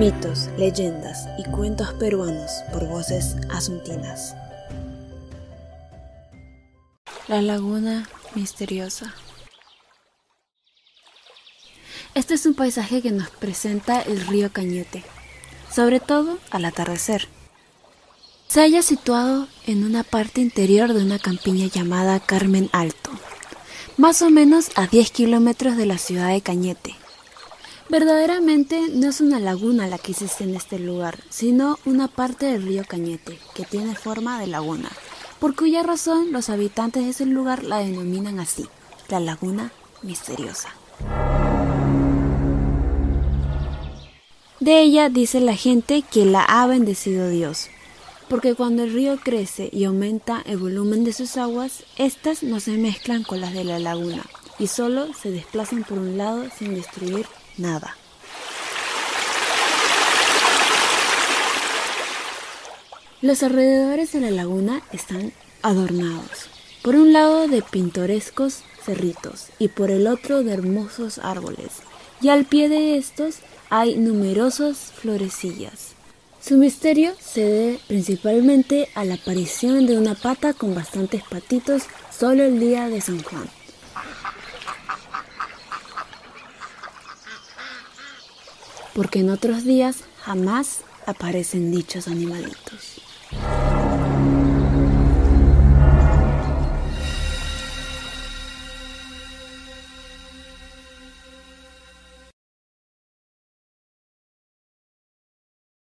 Mitos, leyendas y cuentos peruanos por voces asuntinas. La laguna misteriosa. Este es un paisaje que nos presenta el río Cañete, sobre todo al atardecer. Se halla situado en una parte interior de una campiña llamada Carmen Alto, más o menos a 10 kilómetros de la ciudad de Cañete. Verdaderamente no es una laguna la que existe en este lugar, sino una parte del río Cañete, que tiene forma de laguna, por cuya razón los habitantes de ese lugar la denominan así, la laguna misteriosa. De ella dice la gente que la ha bendecido Dios, porque cuando el río crece y aumenta el volumen de sus aguas, éstas no se mezclan con las de la laguna y solo se desplazan por un lado sin destruir nada. Los alrededores de la laguna están adornados, por un lado de pintorescos cerritos y por el otro de hermosos árboles, y al pie de estos hay numerosas florecillas. Su misterio se debe principalmente a la aparición de una pata con bastantes patitos solo el día de San Juan. porque en otros días jamás aparecen dichos animalitos.